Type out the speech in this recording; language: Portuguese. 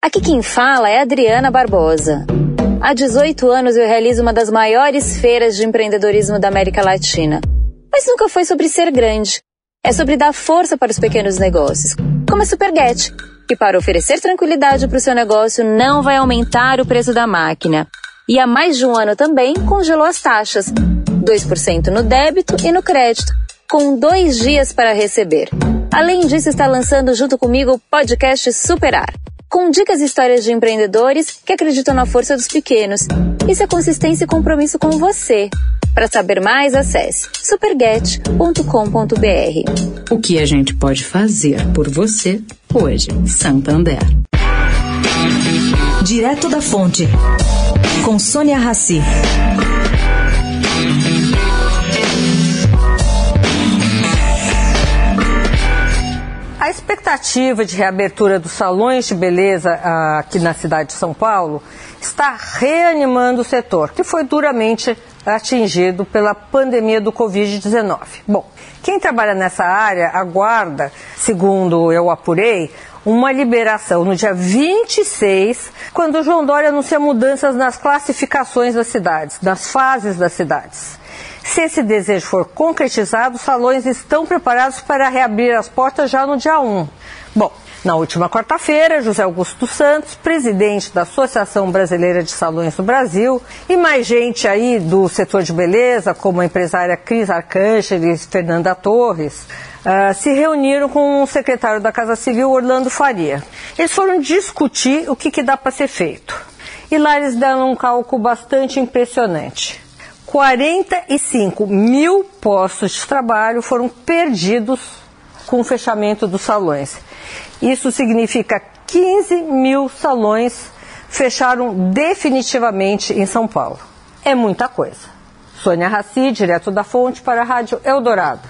Aqui quem fala é Adriana Barbosa. Há 18 anos eu realizo uma das maiores feiras de empreendedorismo da América Latina. Mas nunca foi sobre ser grande. É sobre dar força para os pequenos negócios, como a Superget, que para oferecer tranquilidade para o seu negócio não vai aumentar o preço da máquina. E há mais de um ano também congelou as taxas. 2% no débito e no crédito, com dois dias para receber. Além disso, está lançando junto comigo o podcast Superar com dicas e histórias de empreendedores que acreditam na força dos pequenos. Isso é consistência e compromisso com você. Para saber mais, acesse superget.com.br. O que a gente pode fazer por você hoje, Santander. Direto da Fonte, com Sônia Rassi. A expectativa de reabertura dos salões de beleza ah, aqui na cidade de São Paulo está reanimando o setor, que foi duramente atingido pela pandemia do Covid-19. Bom, quem trabalha nessa área aguarda, segundo eu apurei, uma liberação no dia 26, quando o João Dória anuncia mudanças nas classificações das cidades, nas fases das cidades. Se esse desejo for concretizado, os salões estão preparados para reabrir as portas já no dia 1. Bom, na última quarta-feira, José Augusto Santos, presidente da Associação Brasileira de Salões do Brasil, e mais gente aí do setor de beleza, como a empresária Cris Arcângeles e Fernanda Torres, uh, se reuniram com o secretário da Casa Civil, Orlando Faria. Eles foram discutir o que, que dá para ser feito. E lá eles deram um cálculo bastante impressionante. 45 mil postos de trabalho foram perdidos com o fechamento dos salões. Isso significa 15 mil salões fecharam definitivamente em São Paulo. É muita coisa. Sônia Raci, direto da Fonte, para a Rádio Eldorado.